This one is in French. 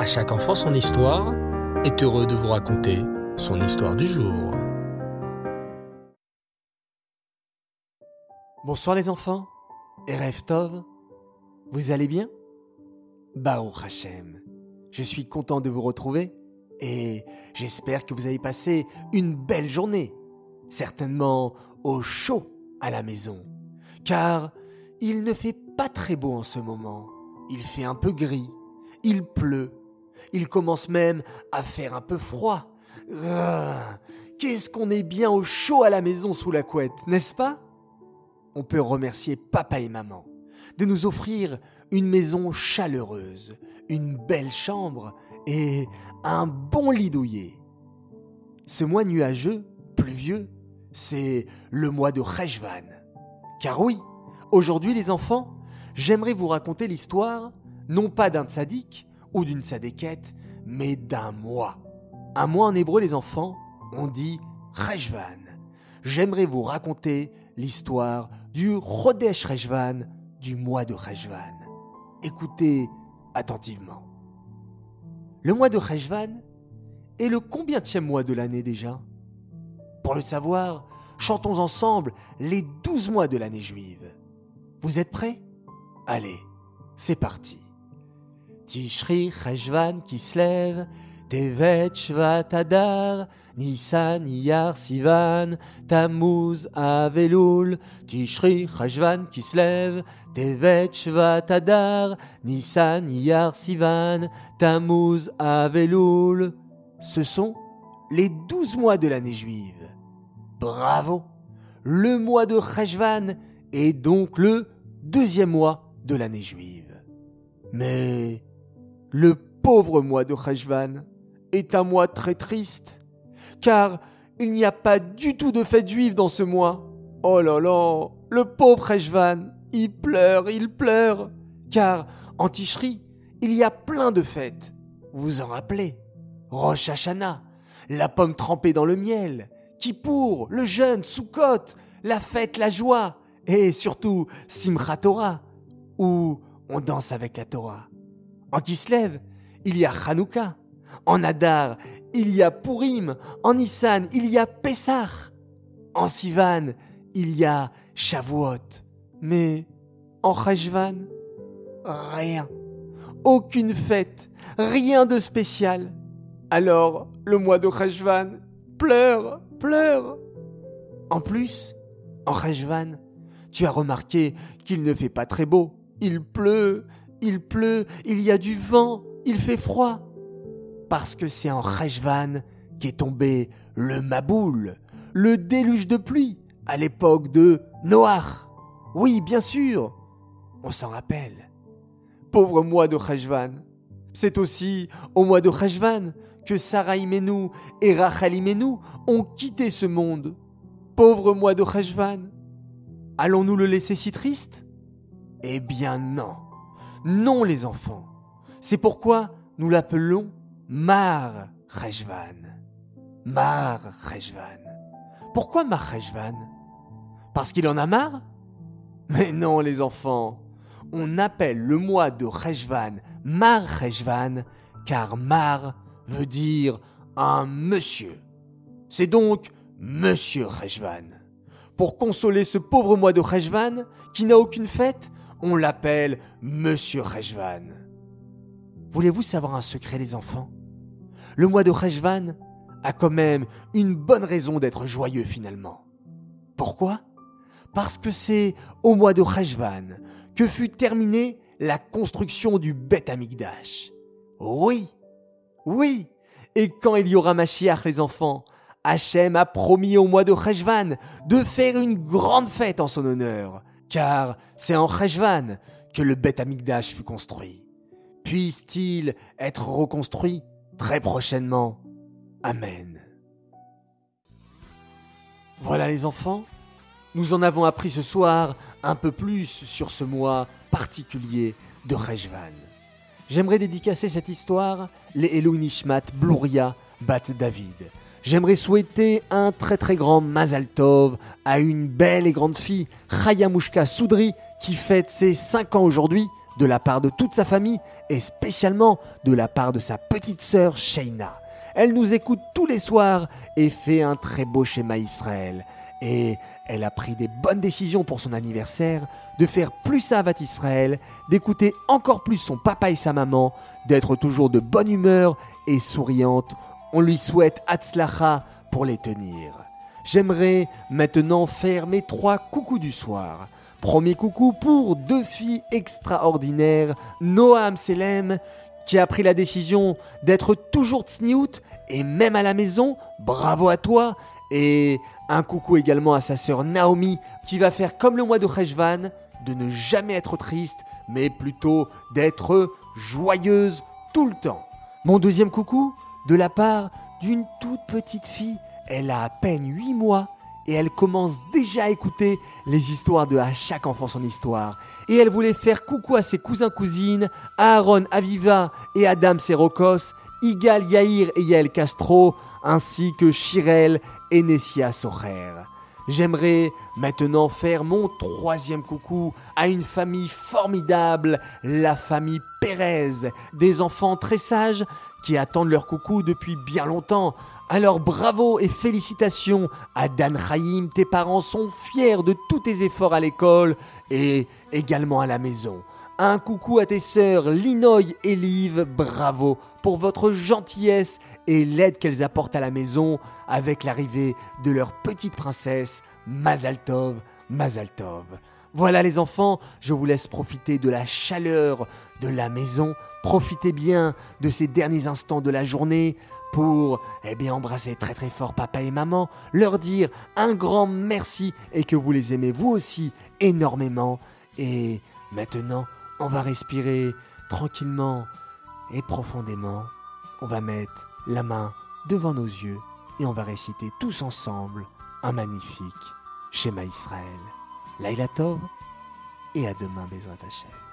À chaque enfant son histoire est heureux de vous raconter son histoire du jour. Bonsoir les enfants, Erev Tov, vous allez bien? Baruch Hashem, je suis content de vous retrouver et j'espère que vous avez passé une belle journée, certainement au chaud à la maison, car il ne fait pas très beau en ce moment, il fait un peu gris, il pleut, il commence même à faire un peu froid. Qu'est-ce qu'on est bien au chaud à la maison sous la couette, n'est-ce pas? On peut remercier papa et maman de nous offrir une maison chaleureuse, une belle chambre et un bon lit douillet. Ce mois nuageux, pluvieux, c'est le mois de Cheshvan. Car oui, aujourd'hui les enfants, j'aimerais vous raconter l'histoire, non pas d'un tzaddik ou d'une tzadékette, mais d'un mois. Un mois en hébreu les enfants, on dit Cheshvan. J'aimerais vous raconter l'histoire du Chodesh Cheshvan, du mois de Cheshvan. Écoutez attentivement. Le mois de Cheshvan est le combienième mois de l'année déjà Pour le savoir, chantons ensemble les douze mois de l'année juive. Vous êtes prêts? Allez, c'est parti. Tishri Cheshvan qui se lève, Tevet Shvat Adar, Nisan Iyar Sivan, Tammuz Avelul, Tishri Cheshvan qui se lève, Tevet Shvat Adar, Nisan Iyar Sivan, Tammuz Avelul. Ce sont les douze mois de l'année juive. Bravo Le mois de Cheshvan est donc le deuxième mois de l'année juive. Mais le pauvre mois de Cheshvan est un mois très triste, car il n'y a pas du tout de fête juive dans ce mois. Oh là là, le pauvre Cheshvan, il pleure, il pleure, car en Ticherie, il y a plein de fêtes. Vous en rappelez? Rosh Hashanah, la pomme trempée dans le miel, Kippour, le jeûne, Sukkot, la fête, la joie, et surtout Simchat Torah, où on danse avec la Torah. En Kislev, il y a Hanouka. En Adar, il y a Purim. En Nissan, il y a Pessah. En Sivan, il y a Shavuot. Mais en Cheshvan, rien. Aucune fête, rien de spécial. Alors, le mois de Cheshvan pleure, pleure. En plus, en Cheshvan, tu as remarqué qu'il ne fait pas très beau. Il pleut, il pleut, il y a du vent, il fait froid. Parce que c'est en Cheshvan qu'est tombé le Maboul, le déluge de pluie, à l'époque de Noach. Oui, bien sûr, on s'en rappelle. Pauvre mois de Cheshvan. C'est aussi au mois de Cheshvan que Sarah Imenu et Rachel Imenu ont quitté ce monde. Pauvre mois de Cheshvan. Allons-nous le laisser si triste? Eh bien non. Non les enfants. C'est pourquoi nous l'appelons Mar Cheshvan. Mar Cheshvan. Pourquoi Mar Cheshvan Parce qu'il en a marre? Mais non les enfants. On appelle le mois de Cheshvan Mar Cheshvan car Mar veut dire un monsieur. C'est donc Monsieur Cheshvan. Pour consoler ce pauvre mois de Cheshvan qui n'a aucune fête, on l'appelle Monsieur Cheshvan. Voulez-vous savoir un secret, les enfants? Le mois de Cheshvan a quand même une bonne raison d'être joyeux finalement. Pourquoi? Parce que c'est au mois de Cheshvan que fut terminée la construction du Beth Amikdash. Oui, oui, et quand il y aura Mashiach, les enfants, Hachem a promis au mois de Cheshvan de faire une grande fête en son honneur, car c'est en Cheshvan que le Beth Amikdash fut construit. Puisse-t-il être reconstruit très prochainement Amen. Voilà les enfants, nous en avons appris ce soir un peu plus sur ce mois particulier de Cheshvan. J'aimerais dédicacer cette histoire les Elou Nishmat Bluria Bat David. J'aimerais souhaiter un très très grand Mazal Tov à une belle et grande fille, Chayamushka Soudri, qui fête ses 5 ans aujourd'hui, de la part de toute sa famille et spécialement de la part de sa petite sœur Sheina. Elle nous écoute tous les soirs et fait un très beau schéma Israël. Et elle a pris des bonnes décisions pour son anniversaire, de faire plus Avat Israël, d'écouter encore plus son papa et sa maman, d'être toujours de bonne humeur et souriante. On lui souhaite Hatzlacha pour les tenir. J'aimerais maintenant faire mes trois coucous du soir. Premier coucou pour deux filles extraordinaires, Noam Selem, qui a pris la décision d'être toujours tsniout et même à la maison, bravo à toi. Et un coucou également à sa sœur Naomi, qui va faire comme le mois de Cheshvan, de ne jamais être triste, mais plutôt d'être joyeuse tout le temps. Mon deuxième coucou, de la part d'une toute petite fille elle a à peine 8 mois et elle commence déjà à écouter les histoires de chaque enfant son histoire. Et elle voulait faire coucou à ses cousins-cousines, Aaron, Aviva et Adam Serokos, Igal, Yair et Yael Castro, ainsi que Shirel et Nessia Socher. J'aimerais maintenant faire mon troisième coucou à une famille formidable, la famille Pérez, des enfants très sages qui attendent leur coucou depuis bien longtemps. Alors bravo et félicitations à Dan Chaim, tes parents sont fiers de tous tes efforts à l'école et également à la maison. Un coucou à tes sœurs Linoy et Liv, bravo pour votre gentillesse et l'aide qu'elles apportent à la maison avec l'arrivée de leur petite princesse Mazaltov, Mazaltov. Voilà les enfants, je vous laisse profiter de la chaleur de la maison, profitez bien de ces derniers instants de la journée pour eh bien embrasser très très fort papa et maman, leur dire un grand merci et que vous les aimez vous aussi énormément et maintenant on va respirer tranquillement et profondément. On va mettre la main devant nos yeux et on va réciter tous ensemble un magnifique schéma Israël. Laila Tov et à demain Bezrat Hashem.